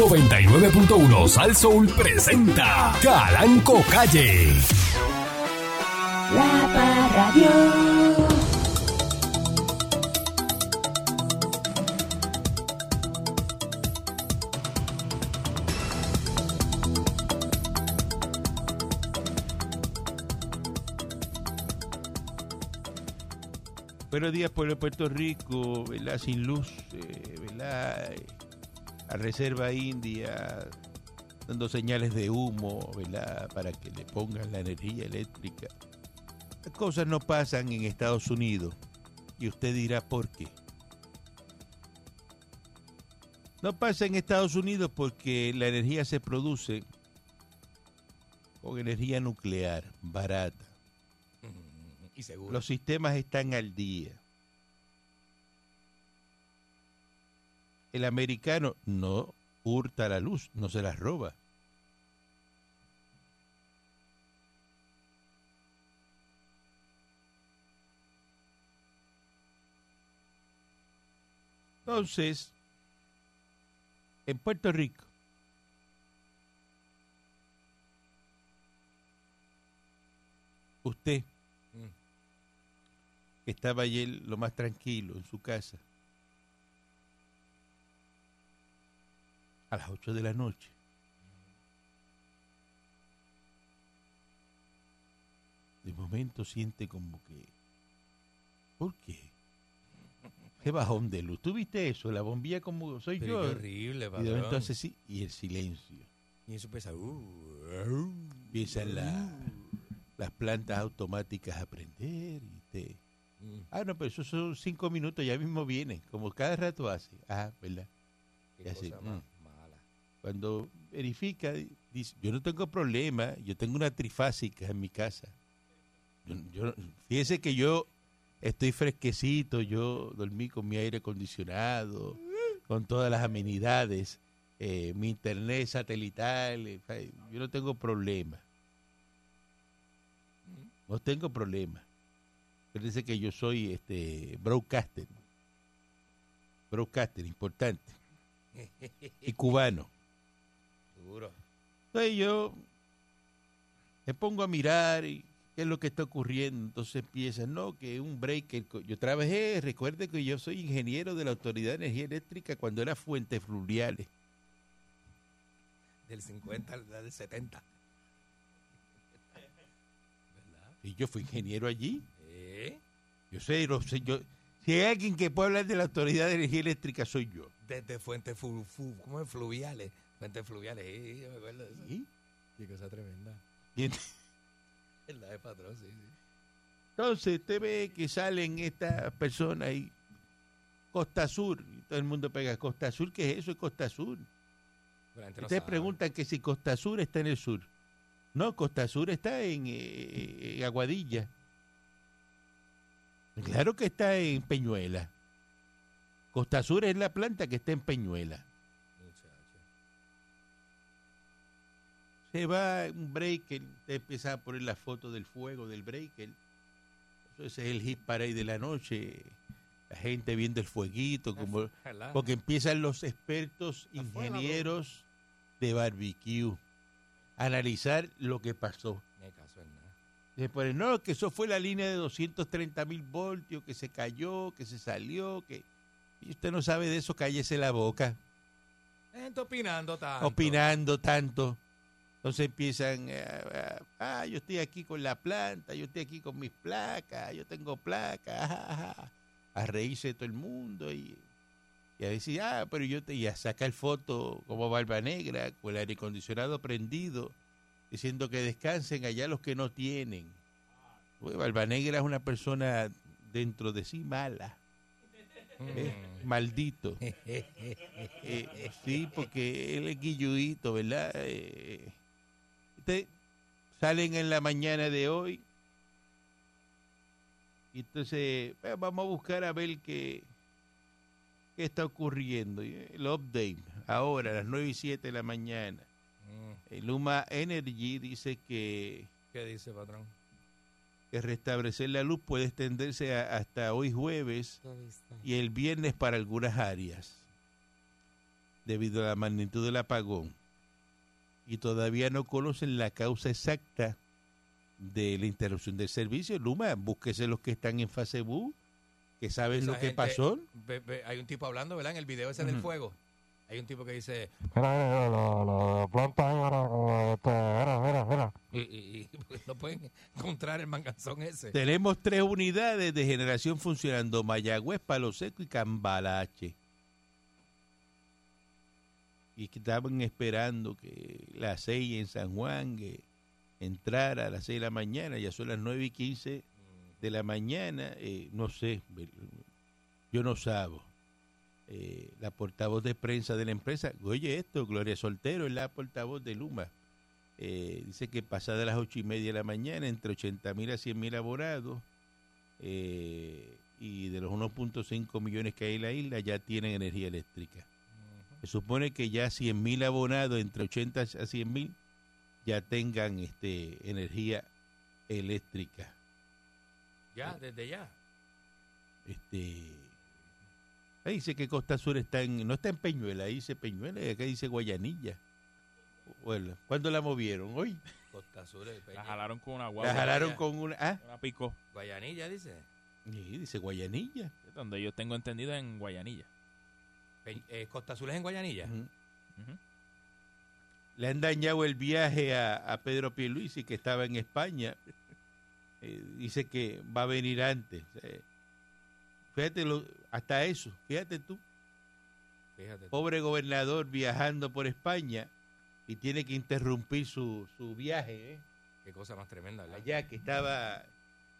99.1 Sal Soul presenta Calanco Calle. La Parradio. Buenos días, pueblo de Puerto Rico, ¿verdad? Sin luz, eh, ¿verdad? A Reserva India, dando señales de humo, ¿verdad? Para que le pongan la energía eléctrica. Las cosas no pasan en Estados Unidos. Y usted dirá, ¿por qué? No pasa en Estados Unidos porque la energía se produce con energía nuclear, barata. Y seguro. Los sistemas están al día. El americano no hurta la luz, no se la roba. Entonces, en Puerto Rico, usted Mm. que estaba ayer lo más tranquilo en su casa, a las 8 de la noche, de momento siente como que, ¿por qué? Qué bajón de luz. ¿Tú viste eso? La bombilla como soy Pero yo. qué horrible, Y de momento hace así, y el silencio. Y eso pesa. Uh, uh, Empiezan la- las plantas automáticas a prender y te... mm, Ah, no, pero eso son cinco minutos, ya mismo viene, como cada rato hace. Ah, ¿verdad? qué Y así, cosa mm. más mala. Cuando verifica, dice, yo no tengo problema, yo tengo una trifásica en mi casa. Yo, yo- fíjese que yo estoy fresquecito, yo dormí con mi aire acondicionado, con todas las amenidades, eh, mi internet satelital, eh, yo no tengo problema. No tengo problema. Él dice que yo soy este broadcaster. Broadcaster, importante. Y cubano. Duro. Entonces yo me pongo a mirar y qué es lo que está ocurriendo. Entonces empieza, no, que un breaker. co- Yo trabajé, recuerde que yo soy ingeniero de la Autoridad de Energía Eléctrica cuando era Fuentes Fluviales. Del 50 al del 70. ¿Verdad? Y yo fui ingeniero allí. ¿Eh? Yo sé, lo sé, yo, si hay alguien que puede hablar de la Autoridad de Energía Eléctrica, soy yo. Desde fuentes fu, fu- ¿cómo es? fluviales. Fuentes fluviales. Sí, yo me acuerdo de eso. ¿Sí? Qué cosa tremenda. Y ¿Verdad, de patrón? Sí, sí. Entonces usted ve que salen estas personas ahí, Costa Sur, y todo el mundo pega Costa Sur, ¿qué es eso? Es Costa Sur. No Ustedes preguntan que si Costa Sur está en el sur. No, Costa Sur está en, eh, en Aguadilla. Claro que está en Peñuela. Costa Sur es la planta que está en Peñuela. Muchacho. Se va un breaker, usted empieza a poner la foto del fuego del breaker. Ese es el hit parade de la noche. La gente viendo el fueguito, como, porque empiezan los expertos ingenieros de barbecue a analizar lo que pasó. Se pone, no, que eso fue la línea de 230 mil voltios, que se cayó, que se salió, que... Y usted no sabe de eso, cállese la boca, gente opinando tanto. opinando tanto. Entonces empiezan, eh, eh, ah, yo estoy aquí con la planta, yo estoy aquí con mis placas, yo tengo placas, ajaja", a reírse de todo el mundo y, y a decir, ah, pero yo te, y a sacar foto como barba negra, con el aire acondicionado prendido, diciendo que descansen allá los que no tienen. Pues, barba negra es una persona dentro de sí mala, ¿eh? maldito. Eh, sí, porque él es guilluito, ¿verdad? Eh, salen en la mañana de hoy. Y entonces eh, vamos a buscar a ver qué, qué está ocurriendo. Y El update, ahora a las 9 y 7 de la mañana. Mm, El Luma Energy dice que, ¿Qué dice, patrón? que restablecer la luz puede extenderse a- hasta hoy jueves y el viernes para algunas áreas. debido a la magnitud del apagón y todavía no conocen la causa exacta de la interrupción del servicio. Luma, búsquese los que están en fase bu, que saben Esa lo que gente- pasó. ve- ve- hay un tipo hablando, ¿verdad? En el video ese del Ujú. fuego. Hay un tipo que dice, Mira, planta ahí, mira, este, mira, mira, mira. y, y- y no pueden encontrar el manganzón ese. Tenemos tres unidades de generación funcionando, Mayagüez, Palo Seco y Cambalache. Y que estaban esperando que las seis en San Juan que entrara a las seis de la mañana, ya son las nueve y quince de la mañana, eh, no sé, yo no sabo. Eh, la portavoz de prensa de la empresa, oye esto, Gloria Soltero es la portavoz de Luma. Eh, dice que pasada las ocho y media de la mañana, entre 80 mil a 100 mil abonados, y de los 1.5 millones que hay en la isla ya tienen energía eléctrica. Se supone que ya 100 mil abonados, entre 80 a 100 mil, ya tengan este energía eléctrica. Ya, desde ya. Este, ahí dice que Costa Sur está en, no está en Peñuela, ahí dice Peñuela y acá dice Guayanilla. Bueno, ¿Cuándo la movieron? Hoy. Costa Sur, el Peña. La jalaron con una La guagua. jalaron con una... Ah, Una pico. Guayanilla, dice. sí, dice Guayanilla. Donde yo tengo entendido en Guayanilla. Pe- eh, Costa Azul es en Guayanilla. Le han dañado el viaje a, a Pedro Pierluisi, que estaba en España. Eh, dice que va a venir antes. Eh, fíjate, lo- hasta eso, fíjate tú, Fíjate. tú. pobre gobernador viajando por España y tiene que interrumpir su, su viaje. ¿eh? Qué cosa más tremenda, ¿verdad? Allá que estaba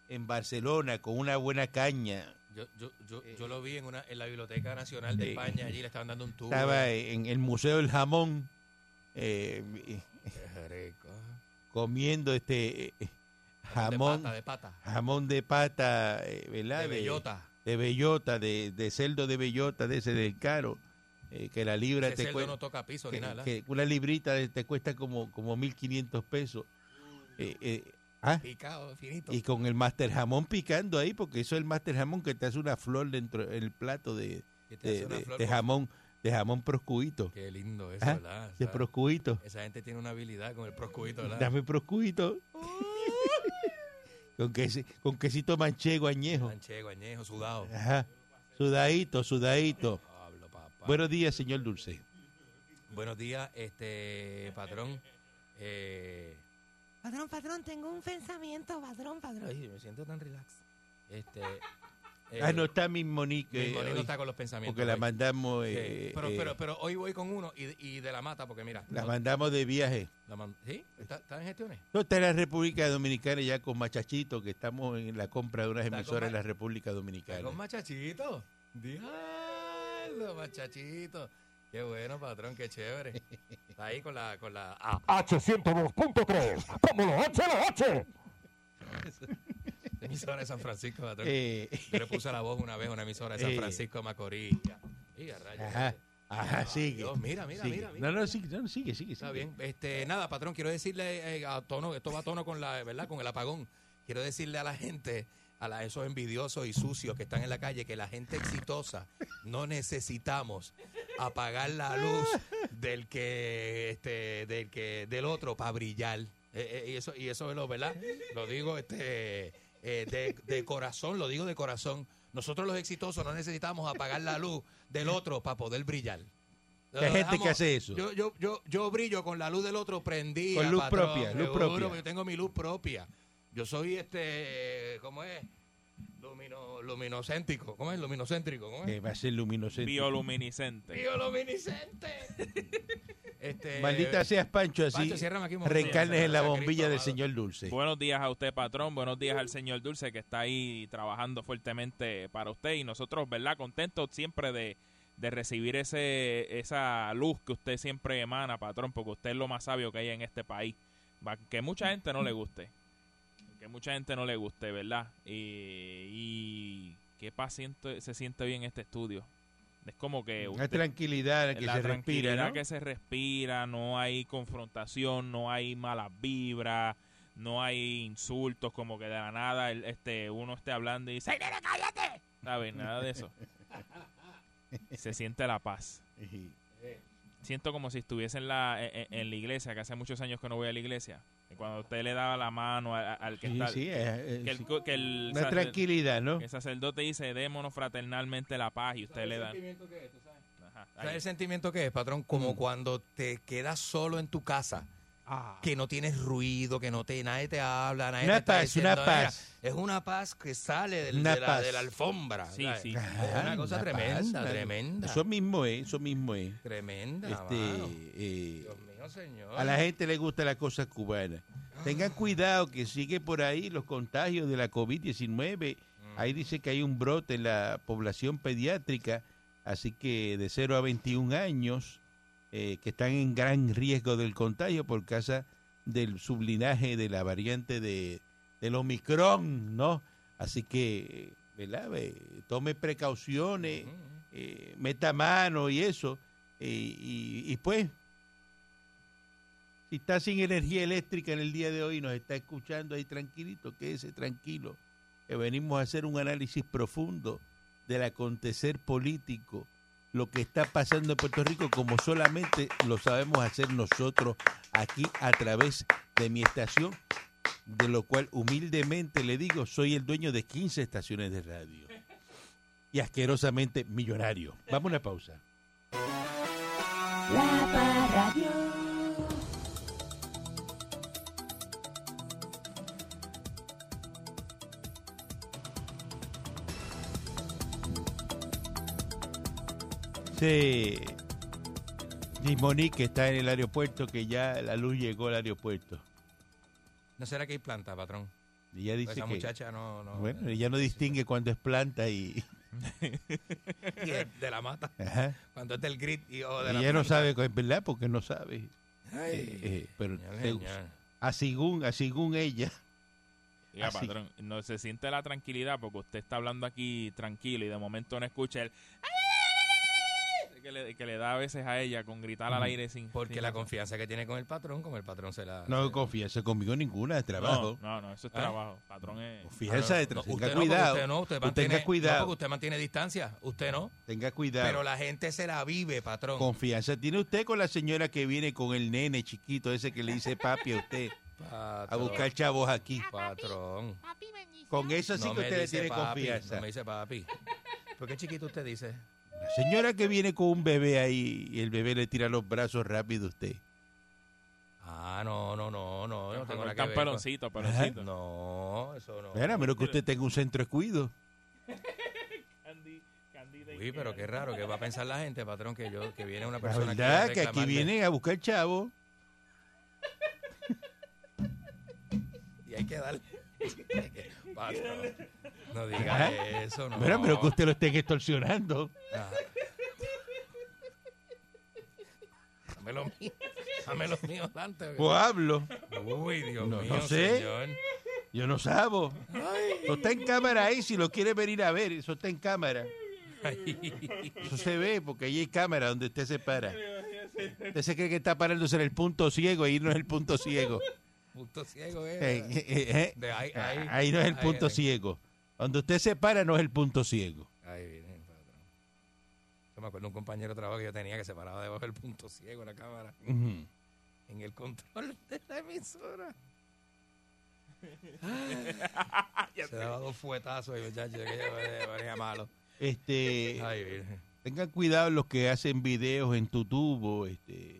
en Barcelona con una buena caña. Yo, yo, yo, yo lo vi en, una, en la Biblioteca Nacional de Eh, España, allí le estaban dando un tour. Estaba en el Museo del Jamón eh, rico. comiendo este eh, jamón. De pata, de pata. jamón de pata, eh, ¿verdad? De bellota. De, bellota, de, de cerdo de bellota, de ese del caro, eh, que la libra Ese te cuesta, no toca piso ni nada. que una librita te cuesta como, como 1.500 pesos. Ah, Picado, finito. y con el master jamón picando ahí, porque eso es el master jamón que te hace una flor dentro del plato de, de, jamón, de jamón proscuito. Qué lindo eso, Ah, ¿verdad? De proscuito. esa gente tiene una habilidad con el proscuito, ¿verdad? Dame proscuito. con, quesi- con quesito manchego añejo. Manchego, añejo, sudado. Ajá. Sudadito, sudadito. Pablo, papá. Buenos días, señor Dulce. Buenos días, este patrón. Eh, patrón, patrón, tengo un pensamiento, patrón, patrón. Ay, me siento tan relax. Este, eh, ah, no está mi Monique. mi eh, Moni no está con los pensamientos. porque la hoy. mandamos, Sí, eh, pero, eh, pero, pero hoy voy con uno y, y de la mata, porque mira. la no- mandamos de viaje. la man- ¿Sí? ¿Está, está en gestiones? No está en la República Dominicana ya con Machachito, que estamos en la compra de unas emisoras en la República ¿Está Dominicana. con machachito? Diablo, machachito. Qué bueno, patrón, qué chévere. Está ahí con la... Con la ah, H102.3, como los HLH. emisora de San Francisco, patrón. Eh, Yo le puse la voz una vez a una emisora de San. Francisco de Macorís. Y a rayos, ajá, ajá, sigue. Dios, mira, mira, sigue. mira, mira. No, no, sigue, no, sigue, sigue. Está sigue. bien. Este, nada, patrón, quiero decirle eh, a tono, esto va a tono con la, ¿verdad? Con el apagón. Quiero decirle a la gente, a la- esos envidiosos y sucios que están en la calle, que la gente exitosa no necesitamos apagar la luz del que, este, del que, del otro para brillar. Eh, eh, y eso, y eso es lo, ¿verdad? Lo digo, este, eh, de, de corazón, lo digo de corazón. Nosotros los exitosos no necesitamos apagar la luz del otro para poder brillar. Hay gente que hace eso. Yo, yo, yo, yo brillo con la luz del otro prendida. Con luz patrón, propia, luz seguro, propia. Yo tengo mi luz propia. Yo soy este, ¿cómo es? Lumino, luminocéntrico. ¿Cómo es? Luminocéntrico. ¿Cómo Que es? va a ser luminoso. Bioluminiscente. Bioluminiscente. este, Maldita seas, Pancho, así reencarnes en la bombilla del señor Dulce. Buenos días a usted, patrón. Buenos días al señor Dulce, que está ahí trabajando fuertemente para usted. Y nosotros, ¿verdad? Contentos siempre de, de recibir ese esa luz que usted siempre emana, patrón, porque usted es lo más sabio que hay en este país. Que mucha gente no le guste. Que mucha gente no le guste, ¿verdad? Y, y qué paciente se siente bien este estudio. Es como que usted- tranquilidad que la se respira, tranquilidad ¿no? que se respira, no hay confrontación, no hay malas vibras, no hay insultos como que de la nada el- este uno esté hablando y dice, "Ay, nene, cállate! ¿Sabes? Nada de eso. Se siente la paz. Siento como si estuviese en la, en, en la iglesia, que hace muchos años que no voy a la iglesia. Y cuando usted le daba la mano al que Sí, está... sí, que el, sí. que el Una tranquilidad, ¿no? que el sacerdote dice, démonos fraternalmente la paz y usted le da... ¿Sabes el sentimiento que es, patrón? Como Mm. cuando te quedas solo en tu casa, que no tienes ruido, que no te nadie te habla, nadie Una te está paz, diciendo, una "Mira", paz. Es una paz que sale del- Una de, la, paz. de la alfombra. Sí, ¿sabes? sí. Es una Ah, cosa una tremenda, paz, tremenda. Eso mismo es, eso mismo es. Tremenda, Este, eh, Dios mío, señor. a la gente le gusta la cosa cubana. Tengan cuidado que sigue por ahí los contagios de la COVID-19. Ahí dice que hay un brote en la población pediátrica, así que de 0 a 21 años, eh, que están en gran riesgo del contagio por causa del sublinaje de la variante de, del Omicron, ¿no? Así que, ¿verdad? Eh, tome precauciones, eh, meta mano y eso. eh, y, y pues, si está sin energía eléctrica en el día de hoy y nos está escuchando ahí tranquilito, quédese tranquilo, que venimos a hacer un análisis profundo del acontecer político, lo que está pasando en Puerto Rico, como solamente lo sabemos hacer nosotros aquí a través de mi estación, de lo cual humildemente le digo, soy el dueño de 15 estaciones de radio y asquerosamente millonario. Vamos a una pausa. Sí. Y Monique está en el aeropuerto, que ya la luz llegó al aeropuerto. ¿No será que hay planta, patrón? Y ella dice Esa que, muchacha no... no bueno, ella no distingue cuando es planta y... y de la mata. Ajá. Cuando es del grit y, o de la ella no planta. sabe, es verdad, porque no sabe. Ay, Eh, eh, pero señor, te- señor. a según, a según ella, Oiga, Así. patrón, no se siente la tranquilidad porque usted está hablando aquí tranquilo y de momento no escucha el... Que le, que le da a veces a ella con gritar al aire sin... Porque sin la razón. confianza que tiene con el patrón, con el patrón se la... no se- confianza conmigo ninguna de trabajo. No, no, no, eso es ¿Ah? trabajo. Patrón es... Confianza de no, trabajo. usted tenga no, cuidado. Usted no, usted Usted mantiene, tenga cuidado. no, porque usted mantiene distancia. Usted no. Tenga cuidado. Pero la gente se la vive, patrón. Confianza tiene usted con la señora que viene con el nene chiquito ese que le dice papi a usted a buscar chavos aquí. Patrón. Con eso sí No que usted le tiene papi, confianza. No me dice papi. ¿Por qué chiquito usted dice? La señora que viene con un bebé ahí y el bebé le tira los brazos rápido a usted. Ah, no, no, no, no. No tengo nada que ver. peloncito, peloncito. No, eso no. Mira, menos que usted tenga un centro de cuido. Uy, pero qué raro que va a pensar la gente, patrón, que yo que viene una La persona verdad aquí a que aquí vienen a buscar chavos. y hay que darle. No diga eso, no. Mira, pero que usted lo estén extorsionando. Ah. Dame lo mío. Dame lo mío. O hablo. Uy, Dios No, mío, no sé. señor. Yo no sabo. Eso está en cámara ahí, si lo quiere venir a ver, eso está en cámara. Ay, Eso se ve, porque ahí hay cámara donde usted se para. Usted se cree que está parándose en el punto ciego, ahí no es el punto ciego. Punto ciego, eh. Eh, eh, eh, De ahí, ahí. ahí no es el Ahí, punto ahí. ciego. Donde usted se para no es el punto ciego. Ay, bien, patrón. Yo me acuerdo de un compañero de trabajo que yo tenía que se paraba debajo del punto ciego en la cámara, en el control de la emisora. se daba dos fuetazos y muchachos, que yo parecía malo. Este, Ay, tengan cuidado los que hacen videos en tutubo, este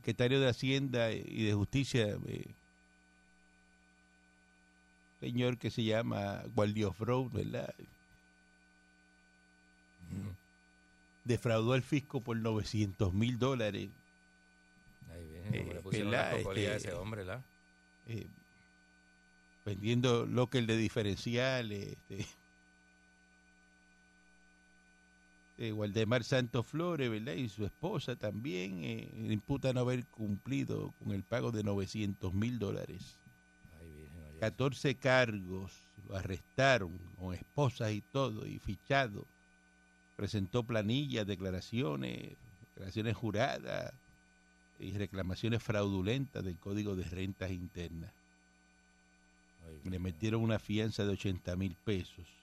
secretario de Hacienda y de Justicia, eh, señor que se llama Guardios Brown, ¿verdad? Defraudó al fisco por 900 mil dólares. Virgen, como Eh, le pusieron la cocolía a Este, ese hombre, ¿verdad? eh, vendiendo local de diferenciales. Este, eh, Waldemar Santos Flores, ¿verdad? Y su esposa también eh, imputan no haber cumplido con el pago de 900 mil dólares. Ay, virgen, oye. 14 cargos, lo arrestaron con esposas y todo, y fichado. Presentó planillas, declaraciones, declaraciones juradas y reclamaciones fraudulentas del Código de Rentas Internas. Ay, Le metieron una fianza de 80 mil pesos.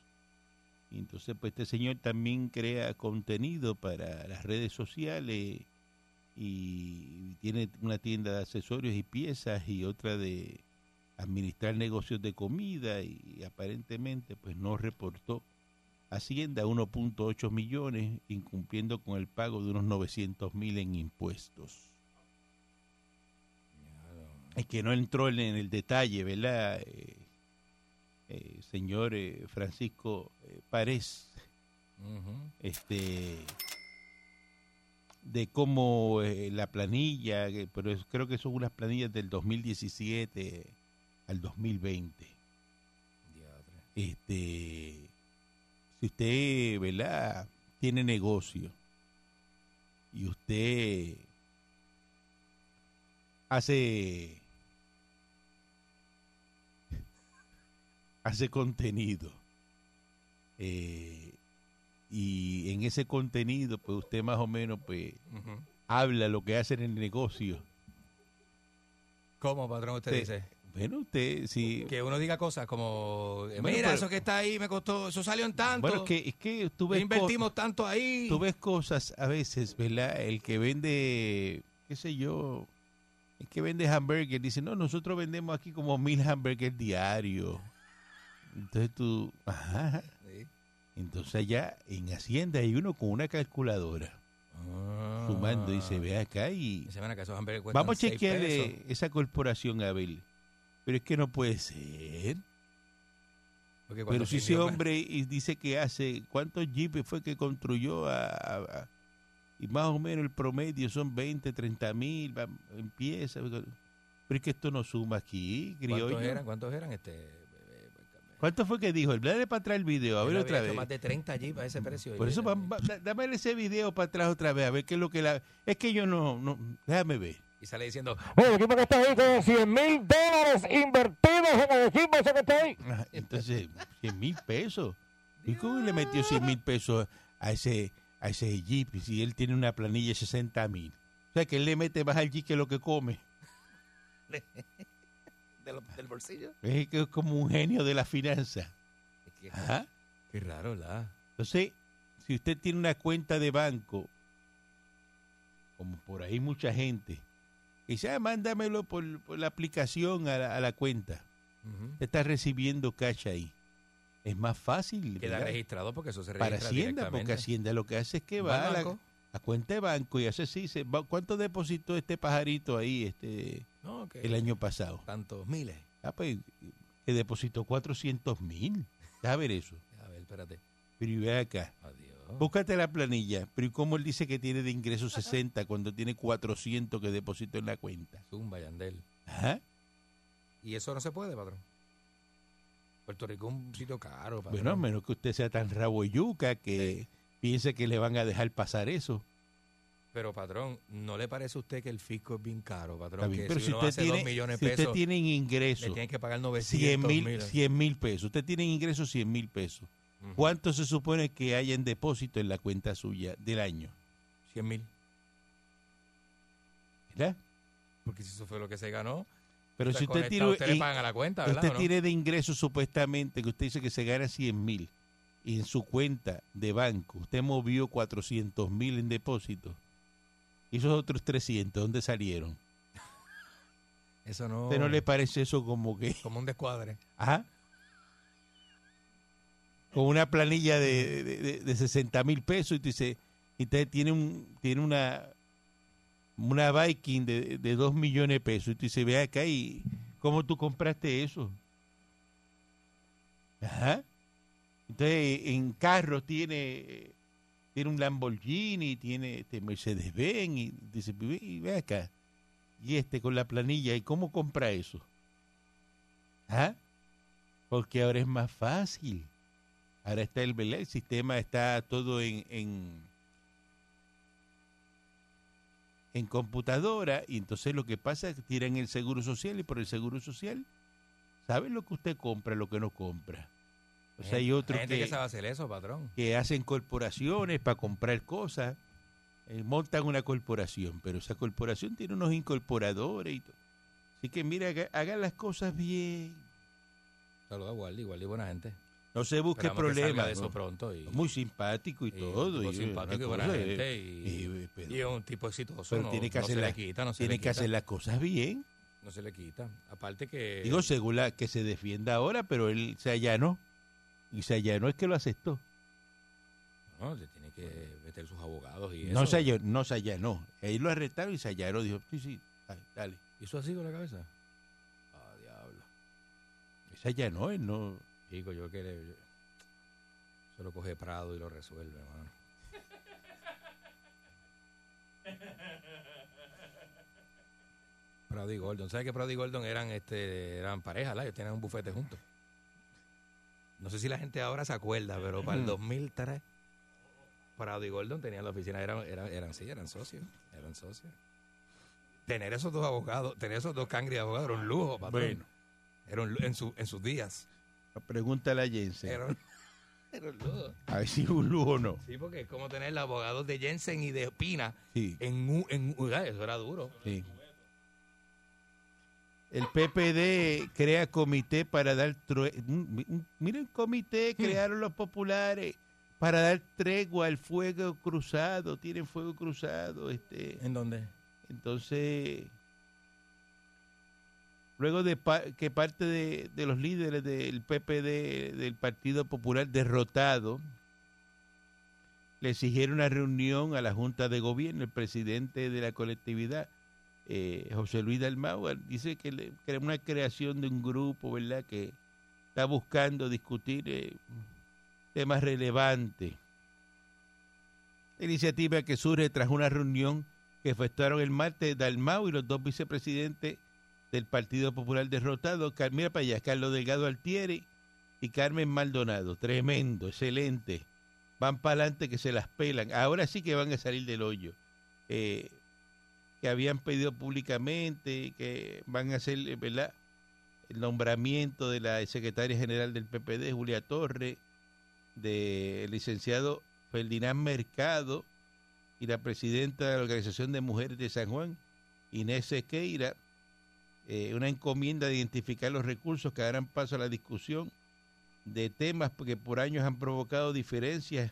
Y entonces, pues este señor también crea contenido para las redes sociales y tiene una tienda de accesorios y piezas y otra de administrar negocios de comida y aparentemente pues no reportó Hacienda 1.8 millones, incumpliendo con el pago de unos 900 mil en impuestos. Es que no entró en el detalle, ¿verdad? Eh, eh, señor eh, Francisco eh, Párez, este, de cómo eh, la planilla, que- pero es- creo que son unas planillas del 2017 al 2020. Diadre. Este, si usted, ¿verdad? Tiene negocio y usted hace hace contenido eh, y en ese contenido pues usted más o menos pues habla lo que hace en el negocio ¿Cómo, patrón, usted Sí. dice? bueno usted si Que uno diga cosas como, Bueno, mira, pero- eso que está ahí me costó, eso salió en tanto, bueno es que es que tú ves invertimos tanto ahí. tú ves cosas a veces, ¿verdad? El que vende, qué sé yo, el que vende hamburger dice, no, nosotros vendemos aquí como mil hamburgers diarios. Entonces tú, ajá, Sí. Entonces allá en Hacienda hay uno con una calculadora Ah. sumando y se ve acá y Dice, "Ven acá, esos hamburgues cuestan vamos a pesos". esa corporación a ver. Pero es que no puede ser. Pero si se ese hombre y dice que hace, ¿cuántos jeeps fue que construyó? A, a- a- y más o menos el promedio son 20, 30 mil, empieza. Pero es que esto no suma aquí, criollo. ¿Cuántos eran? ¿Cuántos eran? Este, ¿Cuánto fue que dijo? Dale para atrás el video, a ver otra vez. Más de 30 jeeps a ese precio. Por eso, va- va- dame ese video para atrás otra vez, a ver qué es lo que la... Es que yo no, no déjame ver. Y sale diciendo, Oye, el equipo que está ahí con 100 mil dólares invertidos en el equipo ese que está ahí. Entonces, 100 mil pesos. ¿Y cómo le metió 100 mil pesos a ese, a ese Jeep si él tiene una planilla de 60 mil? O sea, que él le mete más al Jeep que lo que come. del bolsillo. Es que es como un genio de la finanza. Es que- Ajá. Qué raro, ¿la? Entonces, si usted tiene una cuenta de banco, como por ahí mucha gente, y dice, ah, mándamelo por, por la aplicación a la, a la cuenta. Usted está recibiendo cash ahí. Es más fácil. Queda ¿verdad? registrado porque eso se registra para Hacienda, porque. Hacienda lo que hace es que Va a la, a cuenta de banco y hace así, se va- ¿cuánto depositó este pajarito ahí este No, el año pasado? Tantos miles. Ah, pues, que depositó 400 mil. Deja ver eso. A ver, espérate. Pero y ve acá, Adiós. búscate la planilla. Pero ¿y cómo él dice que tiene de ingresos 60 cuando tiene 400 que depositó en la cuenta? Zumba, Yandel. Ajá. Y eso no se puede, patrón. Puerto Rico es un sitio caro, patrón. Bueno, a menos que usted sea tan rabo y yuca que piense que le van a dejar pasar eso. Pero, patrón, ¿no le parece a usted que el fisco es bien caro, patrón? bien, Que pero si uno usted hace tiene, dos millones si de usted pesos, tiene le ingresos tienen que pagar 100 900 mil, mil. 100 mil pesos, usted tiene ingresos 100 mil pesos. ¿Cuánto se supone que haya en depósito en la cuenta suya del año? 100 mil. ¿Verdad? Porque si eso fue lo que se ganó, Pero si usted tiene, usted le en- pagan a la cuenta, ¿verdad? usted no? tiene de ingresos supuestamente que usted dice que se gana 100 mil y en su cuenta de banco usted movió 400 mil en depósito y esos otros 300, ¿dónde salieron? Eso no... ¿Usted no le parece eso como que... Como un descuadre. Ajá. Con una planilla de, de, de- de 60 mil pesos y tú dices, y usted tiene un tiene una una Viking de, de 2 millones de pesos y tú dices, ve acá y ¿cómo tú compraste eso? Ajá. Entonces, en carros tiene tiene un Lamborghini, tiene este Mercedes-Benz y dice, y ve acá. Y este con la planilla, ¿y cómo compra eso? ¿Ah? Porque ahora es más fácil. Ahora está el, sistema, está todo en, en, en computadora y entonces lo que pasa es que tiran el seguro social y por el seguro social saben lo que usted compra, lo que no compra. O sea, hay otros gente que, que, sabe hacer eso, patrón. que hacen corporaciones para comprar cosas, eh, montan una corporación, pero esa corporación tiene unos incorporadores y todo. Así que mira, haga- hagan las cosas bien. Saluda a Wally, Wally buena gente. No se busque problemas. de eso ¿no? pronto. Y, Muy simpático y, y todo. un tipo y simpático y buena cosa, gente. eh, Y, y- pero- y es un tipo exitoso. pero no, tiene que no hacer se la- le quita, no se tiene le que hacer las cosas bien. No se le quita. Aparte que... Digo, según la que se defienda ahora, pero él se allanó. Y se allanó es que lo aceptó. No, se tiene que meter sus abogados y No eso. se, allanó, no se allanó. Ahí lo arrestaron y se allanó. Dijo, sí, sí, dale. dale. ¿Hizo así con la cabeza? Ah, diablo. Y se allanó, él no... Chico, yo que le... yo- se lo coge Prado y lo resuelve, hermano. Prado y Gordon. ¿Sabes que Prado y Gordon eran, este, eran pareja, ¿la? Ellos tenían un bufete juntos. No sé si la gente ahora se acuerda, pero para el 2003, Prado y Gordon tenían la oficina, eran, eran, eran sí, eran socios, eran socios. Tener esos dos abogados, tener esos dos cangres de abogados era un lujo, patrón. Bueno. Era un en, su, en sus días. Pregúntale a Jensen. Era un, era un lujo. A ver si es un lujo o no. Sí, porque es como tener los abogados de Jensen y de Pina Sí, en, un- en eso era duro. sí. El PPD crea comité para dar... un- Miren, comité crearon los populares para dar tregua al fuego cruzado. Tienen fuego cruzado. este ¿En dónde? Entonces, luego de pa- que parte de, de los líderes del PPD, del Partido Popular derrotado, le exigieron una reunión a la Junta de Gobierno, el presidente de la colectividad, eh, José Luis Dalmau, dice que, le, que una creación de un grupo, ¿verdad?, que está buscando discutir eh, temas relevantes. La iniciativa que surge tras una reunión que efectuaron el martes Dalmau y los dos vicepresidentes del Partido Popular derrotado, mira para Carlos Delgado Altieri y Carmen Maldonado. Tremendo, excelente. Van para adelante que se las pelan. Ahora sí que van a salir del hoyo. Eh, que habían pedido públicamente, que van a hacer. El nombramiento de la secretaria general del PPD, Julia Torre, del licenciado Ferdinand Mercado y la presidenta de la Organización de Mujeres de San Juan, Inés Sequeira, eh, una encomienda de identificar los recursos que darán paso a la discusión de temas que por años han provocado diferencias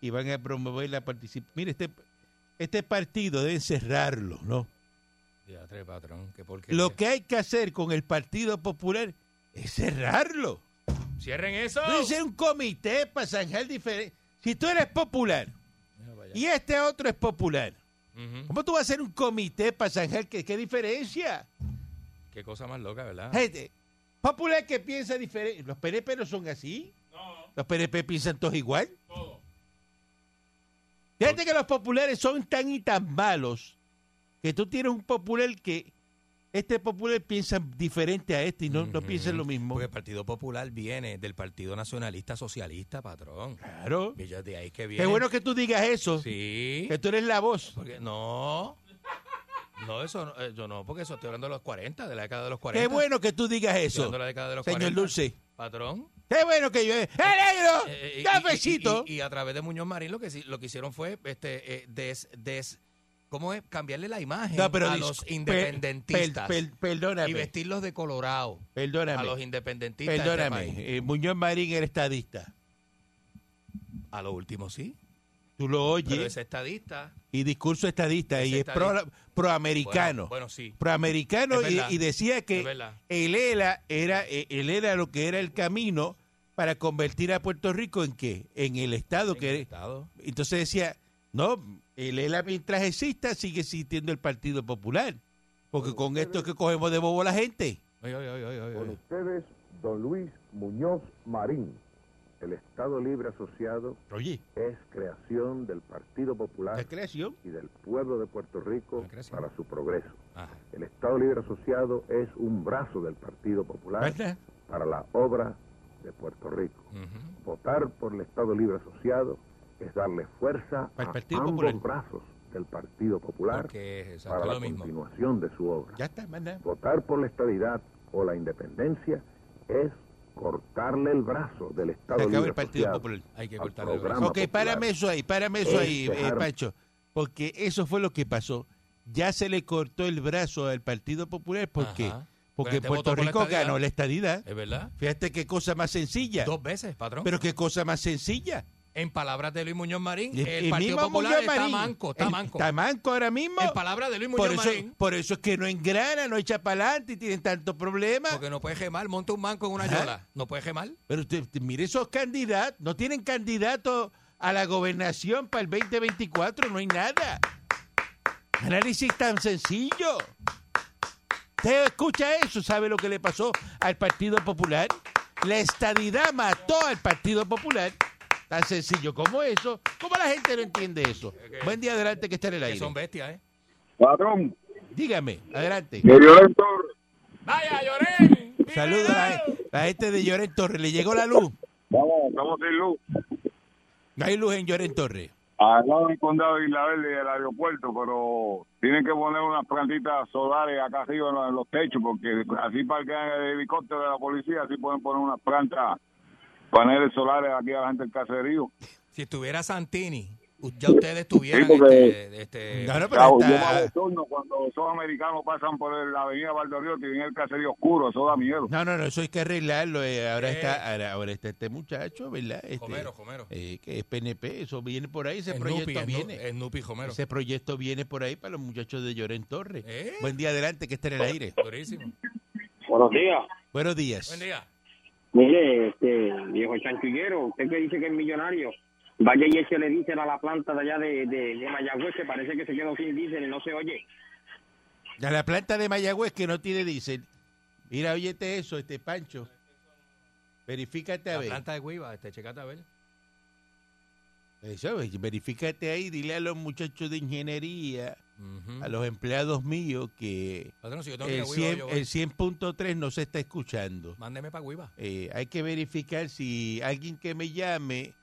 y van a promover la participación. Este, este partido deben cerrarlo, ¿no? Diatre, patrón, que porque Lo que hay que hacer con el Partido Popular es cerrarlo. cierren eso. No hacer un comité para zanjar diferente. Si tú eres popular y este otro es popular. ¿cómo tú vas a hacer un comité para zanjar? ¿Qué, qué diferencia? Qué cosa más loca, ¿verdad? Gente, popular que piensa diferente. Los PNP no son así. No, Los PNP piensan todos igual. todo. Fíjate que los populares son tan y tan malos que tú tienes un popular que este popular piensa diferente a este y no, no piensa lo mismo. Porque el Partido Popular viene del Partido Nacionalista Socialista, patrón. Claro. Y de ahí que viene. Qué bueno que tú digas eso. Sí. Que tú eres la voz. Porque no. No, eso no, eh, yo no, porque eso estoy hablando de los 40, de la década de los 40. Qué bueno que tú digas Estoy eso. hablando de la década de los Señor 40. Dulce. Patrón. Qué bueno que yo. ¡Eh, negro! Eh, eh, y- ¡Cafecito! Y, y- y a través de Muñoz Marín lo que sí- lo que hicieron fue este eh, des, des ¿cómo es? cambiarle la imagen No, pero a los independentistas per- per- perdóname. y vestirlos de colorado Perdóname. a los independentistas de este Perdóname. eh, Muñoz Marín era estadista. A lo último sí, Tú lo pero oyes. ese estadista Y discurso estadista. Y es pro- proamericano. Bueno, bueno, sí. proamericano Es y, y decía Es que verdad. él era, era, eh, él era lo que era el camino para convertir a Puerto Rico en qué? En el Estado En que el Estado. Entonces decía, no, el ELA mientras exista sigue existiendo el Partido Popular. Porque con esto que cogemos de bobo a la gente. Oye, oye, oye, oye, oye. Con ustedes, don Luis Muñoz Marín. El Estado Libre Asociado Oye, es creación del Partido la Popular y del pueblo de Puerto Rico para su progreso. Ajá. El Estado Libre Asociado es un brazo del Partido Popular para la obra de Puerto Rico. Ujú. Votar por el Estado Libre Asociado es darle fuerza a ambos Popular. brazos del Partido Popular Porque para la mismo. continuación de su obra. Ya está. Votar por la estadidad o la independencia es cortarle el brazo del Estado Se acabó el Partido Popular. Hay que cortarle el brazo. Ok, párame eso ahí, párame eso ahí, Es eh, Pancho. Porque eso fue lo que pasó. Ya se le cortó el brazo al Partido Popular. ¿Por qué? Ajá. Porque Puerto votó por la Rico ganó la estadidad. Es verdad. Fíjate qué cosa más sencilla. Dos veces, patrón. Pero qué cosa más sencilla. En palabras de Luis Muñoz Marín, Y- el y Partido Popular Muñoz está Marín, manco, está el- manco. Está manco ahora mismo. En palabras de Luis Muñoz Por eso, Marín, por eso es que no engrana, no echa para adelante y tienen tantos problemas. porque no puede gemar, monta un manco en una Ajá. yola. No puede gemar. Pero usted, usted mire esos candidatos, no tienen candidato a la gobernación para el 2024, no hay nada. Análisis tan sencillo. Usted escucha eso, ¿sabe lo que le pasó al Partido Popular? La estadidad mató al Partido Popular. Tan sencillo como eso. ¿Cómo la gente no entiende eso? Buen día, adelante, que está en el Que aire. son bestias, ¿eh? Patrón, Dígame, adelante. de Torres. ¡Vaya, lloré! Saludos a la, la gente de Lloren Torres. ¿Le llegó la luz? Vamos, estamos sin luz. No hay luz en Lloren Torres. Al lado del condado de Isla Verde y el aeropuerto, pero tienen que poner unas plantitas solares acá arriba en los, en los techos, porque así parquean el helicóptero de la policía, así pueden poner unas plantas, paneles solares aquí a la gente del caserío. Si estuviera Santini, ya ustedes estuvieran Sí, porque- este, este, No, no, pero yo me está- abochorno cuando esos americanos pasan por el- la avenida Valdorío, que viene el caserío oscuro, eso da miedo. No, no, no, eso hay que arreglarlo. eh, ahora Eh. está ahora, ahora está este muchacho, ¿verdad? Este, Homero, Homero. eh, que es PNP, eso viene por ahí, ese Es proyecto Nupi, viene. es Nupi Homero. Ese proyecto viene por ahí para los muchachos de Lloren Torres. Eh. Buen día adelante, que esté en el aire. Durísimo. Buenos días. Buenos días. Buen día. Mire, este viejo chanchullero, usted que dice que es millonario, vaya y ese le dicen a la planta de allá de, de, de Mayagüez que parece que se quedó sin diésel y no se oye. A la planta de Mayagüez que no tiene diésel. Mira, óyete eso, este Pancho. Verifícate a La ver. planta de Guiva, este, checate a ver. Eso, verifícate ahí, dile a los muchachos de ingeniería, A los empleados míos que Patrón, si yo tengo el a Guiva, 100 yo voy. el 100.3 no se está escuchando. Mándeme para Guiva. Eh, hay que verificar si alguien que me llame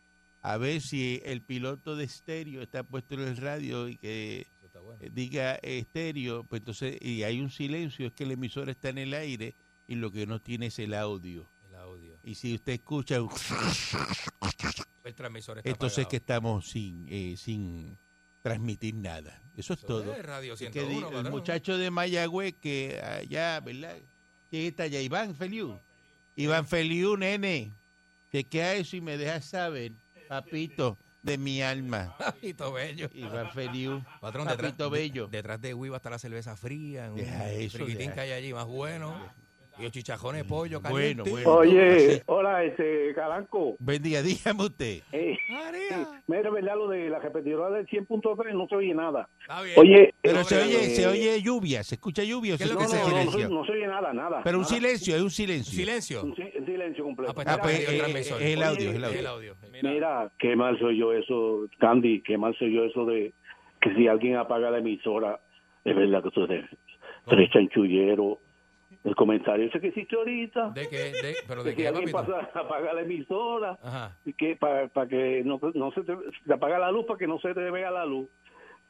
a ver si el piloto de estéreo está puesto en el radio y que bueno. diga estéreo, pues entonces y hay un silencio, es que el emisor está en el aire y lo que no tiene es el audio. El audio. Y si usted escucha, El transmisor está entonces es que estamos sin eh, sin transmitir nada. Eso es Eso todo. es Radio Que 101, di- el muchacho de Mayagüez que allá, ¿verdad? ¿Quién está allá? Iván Feliu. Iván Feliu, nene. Chequea eso y me deja saber, papito de mi alma. Papito bello. Iván Feliu. Patrón, detrás, papito bello. de- detrás de Guiva está la cerveza fría, un Deja eso, deja. que hay allí más bueno. Y chichajones de pollo Bueno, caliente. bueno. Oye, Así. hola, este, Calanco. Buen día, dígame usted. Eh, María. mira, verdad, lo de la repetidora del 100.3 no se oye nada. Está bien. Oye, Pero se Pobre, oye, eh, se oye lluvia, se escucha lluvia o ¿Qué se es lo que no, escucha no, no, no, silencio. se- no se oye nada, nada. Pero un nada. silencio, es un silencio. Silencio. Un, si- un silencio completo. Ah, pues Ah, está pues, el eh, eh, el Oye, audio, el audio. El audio. Mira, qué mal soy yo eso, Candy, qué mal soy yo eso de que si alguien apaga la emisora, es verdad que tú eres, tú eres chanchullero. El comentario ese que hiciste ahorita, ¿De qué? De, ¿Pero de de que qué, alguien pasa, apaga la emisora, Ajá. y que para que no, no se te, se apaga la luz para que no se te vea la luz.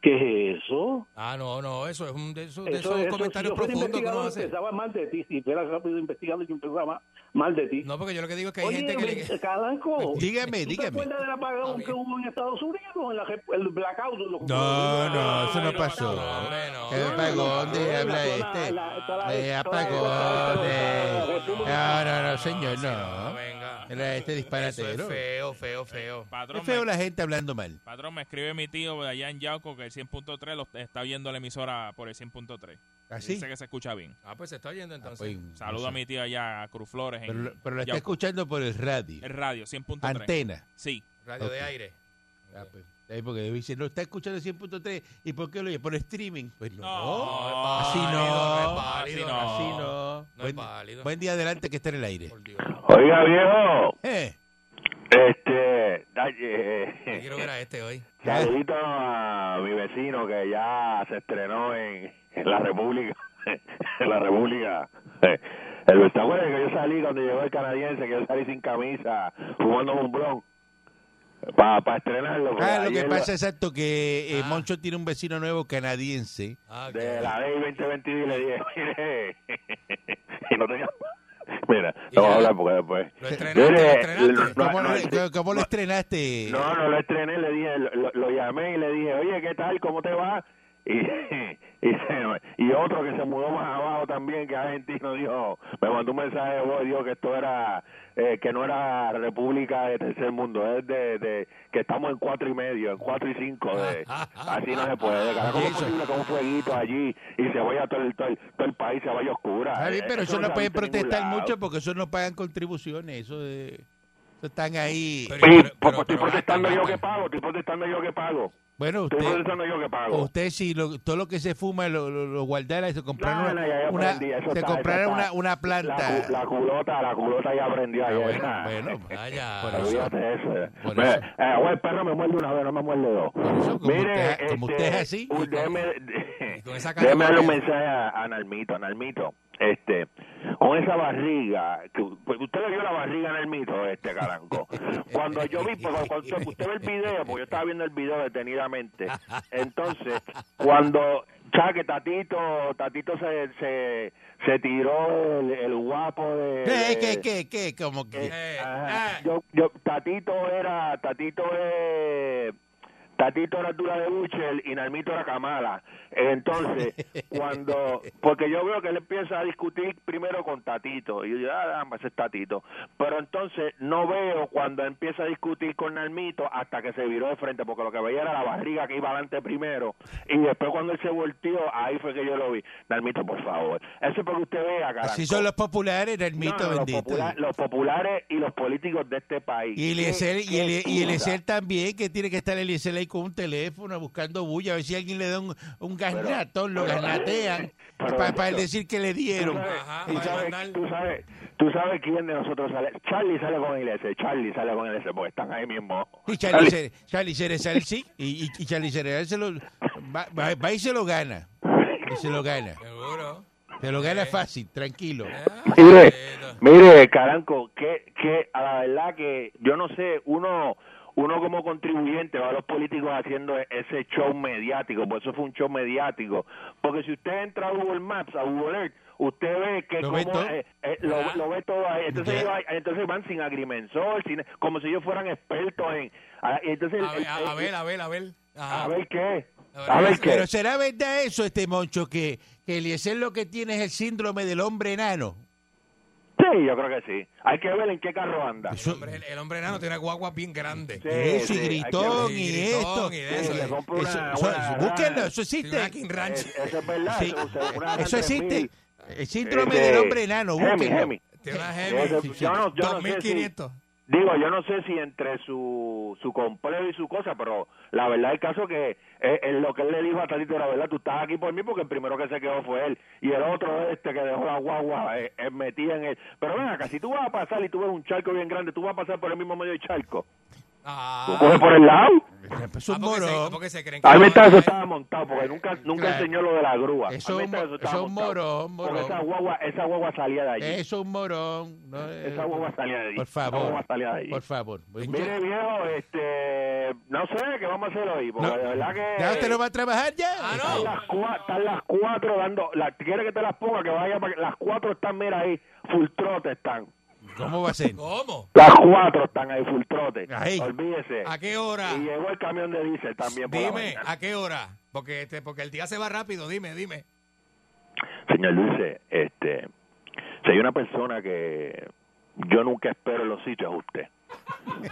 ¿Qué es eso? Ah, no, no, eso es un de esos, de Eso- esos eso, comentarios si yo profundos que uno hace. Empezaba mal de ti, si fuera rápido investigando, yo empezaba mal de ti. No, porque yo lo que digo es que hay Oye, gente que le... Calanco, Dígame, ¿tú dígame. te acuerdas del apagón que hubo en Estados Unidos? En la, el blackout. lo- No, no, eso no pasó. no. ¿Qué apagón de habla este? De apagón de... No, no, no, señor, No, no. venga. Era este Eso disparatero. es feo, feo, feo. Patrón, Es feo me, la gente hablando mal. patrón, me escribe mi tío de allá en Yauco que el 100.3 lo está viendo la emisora por el 100.3. ¿Así? Dice que se escucha bien. Ah, pues se está oyendo Ah, entonces. no Saludo sé. a mi tío allá a Cruz Flores en Pero, lo- pero lo está Yauco. escuchando por el radio. el radio 100.3. Antena. Sí. Radio de aire. Ah, pues, ahí porque dice, no está escuchando 100.3. ¿Y por qué lo oye? Por streaming. Pues no. No, así válido, no. no es válido, así no. Así no. No es buen, válido. buen día adelante que está en el aire. Por Dios. Oiga, viejo, Eh, este, Yo quiero ver a este hoy. saludito a mi vecino que ya se estrenó en, en la República, en la República. El, ¿Te acuerdas que yo salí cuando llegó el canadiense, que yo salí sin camisa, fumando un blon? Para estrenarlo. porque Ah, lo que pasa es exacto que eh, Ah. Moncho tiene un vecino nuevo canadiense. Ah. De la ley 2022 y le dije, mire, y no tenía... Mira, no voy a hablar porque después... Lo estrenaste, ¿Cómo, lo, estrenaste? No, no lo estrené, le dije, lo, lo llamé y le dije, oye, ¿qué tal? ¿Cómo te va? Y, y, se- y otro que se mudó más abajo también, que es argentino, dijo, me mandó un mensaje de voz, dijo que esto era, eh, que no era república de tercer mundo, es de, de que estamos en cuatro y medio, en cuatro y cinco, de, así no se puede, carajo, ¿cómo es posible que un fueguito allí y se vaya todo el, todo el, todo el país, se vaya oscura? Eh, pero eso no ha pueden protestar mucho porque eso no pagan contribuciones. Eso, de, eso están ahí. Pero- Sí, pero- pero- estoy pero protestando yo que pago, estoy protestando yo que pago. Bueno, Estoy usted, yo que pago. usted si lo- todo lo que se fuma lo, lo, lo guardara y se comprara No, una, una- se comprara una, planta. La, cu- la culota, la culota ya aprendió Ah, ayer. bueno, ah. bueno, Vaya. Por eso. Olvídate de eso. Por Mira, eso. eh, güey, el perro me muerde una vez, no me muerde dos. Por eso, como Mire, usted- como este, usted es así. un- déjeme, darle un mensaje a, a Nalmito, a Nalmito. Este, con esa barriga, que, pues usted le vio la barriga a Nalmito, este caranco. Cuando yo vi, porque cuando usted, ve el video, porque yo estaba viendo el video detenidamente, entonces, cuando, ¿sabe que Tatito, Tatito se, se, se tiró el, el guapo de... ¿Qué, de- qué, qué, qué? Como que... Eh, Ajá. eh. Yo, yo, Tatito era, Tatito es, Tatito era Dura de Buchel y Nalmito era Kamala. Entonces, cuando, porque yo veo que él empieza a discutir primero con Tatito, y yo digo, ah, ese es Tatito. Pero entonces no veo cuando empieza a discutir con Nalmito hasta que se viró de frente, porque lo que veía era la barriga que iba adelante primero, y después cuando él se volteó, ahí fue que yo lo vi. Nalmito, por favor. Eso es porque usted vea, carajo. Así son los populares, el No, los, bendito. popula- los populares y los políticos de este país. Y Eliezer, y, ¿Qué- Elie- qué y Eliezer excusa? también, que tiene que estar Eliezer ahí con un teléfono buscando bulla, a ver si alguien le da un, un gasnatón, lo pero- gasnatean, pero- para él decir que le ¿Tú dieron. sabes, Ajá, tú sabes- mandar. tú sabes- tú sabes quién de nosotros sale. Charlie sale con Iglesia. Charlie sale con Iglesia porque están ahí mismo. Y Charlie, Cere- Charlie Cerezal sí, y, y, y Charlie Cerezal se lo, va, va- va y se lo gana, y se lo gana, Seguro. se lo gana fácil, tranquilo. Mire, Esto. mire, Caranco, que, que a la verdad que yo no sé, uno uno como contribuyente va a los políticos haciendo e- ese show mediático, por eso fue un show mediático, porque si usted entra a Google Maps, a Google Earth, usted ve que Lo como, ve todo. eh, eh, lo, Ah. lo ve todo ahí, entonces, ellos, entonces van sin agrimensor, sin, como si ellos fueran expertos en... entonces, A ver, el- a, ver, a ver, a ver. Ajá. a ver qué, A ver, a ver pero será verdad eso, este moncho, que, que Eliezer lo que tiene es el síndrome del hombre enano. Sí, yo creo que sí. Hay que ver en qué carro anda. El hombre, el, el hombre enano tiene guagua bien grande. Sí, eso, y sí, que gritón, y, Y gritón, esto. y de eso, eh. Eso- una- eso- una- búsquenlo, eso existe. una King Ranch. Es- Eso es verdad. Sí. eso, existe. 3000. El síndrome del hombre enano, Hemi, búsquenlo. Hemi. Tiene una si, 2500. Digo, yo no sé si entre su, su complejo y su cosa, pero la verdad el caso que es lo que él le dijo a Tatito, la verdad, tú estás aquí por mí porque el primero que se quedó fue él y el otro este que dejó la guagua eh, eh, metida en él. Pero ven acá, si tú vas a pasar y tú ves un charco bien grande, tú vas a pasar por el mismo medio del charco. Ah. Tú coges por el lado. Es Ah, un se, morón. porque se creen que A mí no, eso eh, estaba montado porque nunca nunca Claro. enseñó lo de la grúa. Eso es un- morón, Porque morón. esa guagua, esa guagua salía de allí. Eso es un morón. no, eh, Esa guagua salía de allí. Por Esa guagua favor. salía de allí. Por favor. Mire, viejo, este, no sé qué vamos a hacer hoy, porque No. de verdad que... ¿Ya usted no va a trabajar ya? Ah, no. Están las, cua- están las cuatro dando... La, ¿Quiere que te las ponga? Que vaya para que... Las cuatro están, mira ahí, full trote están. ¿Cómo va a ser? ¿Cómo? Las cuatro están ahí, full trote. Ahí. Olvídese. ¿A qué hora? Y llegó el camión de diésel también por la Dime. ¿a qué hora? Porque este, porque el día se va rápido, dime, dime. Señor Luis, este, si hay una persona que yo nunca espero en los sitios es usted.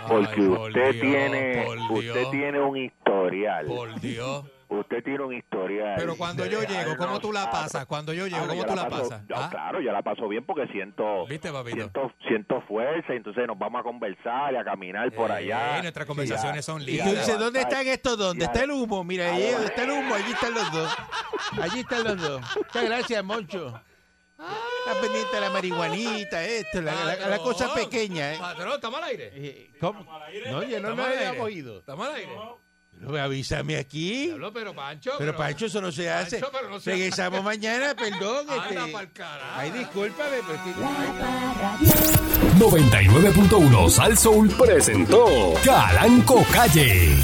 Porque Ay, por usted Dios, tiene por usted Dios, tiene un historial. Por Dios. Usted tiene un historial. Pero cuando yo llego, ¿cómo tú la a- pasas? Cuando yo llego, Ah, no, ¿cómo yo tú la paso- pasas? yo, ¿Ah? Claro, yo la paso bien porque siento, ¿Viste, siento, siento fuerza y entonces nos vamos a conversar y a caminar por Eh, allá. nuestras conversaciones son Y tú lindas. dices, ¿dónde están estos dos? ¿Dónde está el humo? Mira, ahí ¿dónde está el humo? Allí están los dos. Allí están los dos. Muchas gracias, Moncho. Está pendiente de la marihuanita, esto, la, la- la cosa pequeña. ¿eh? Patrón, ¿estamos al aire? Eh, ¿Cómo? No, yo no ¿Estamos lo al había aire? oído. ¿Estamos al aire? Pero avísame aquí. Diablo, pero Pancho. Pero Pancho, eso no se hace. Pancho, pero no se- Regresamos mañana, perdón. Anda este. Ay, discúlpame, pero es que- La Parradio. 99.1 Sal Soul presentó Calanco Calle.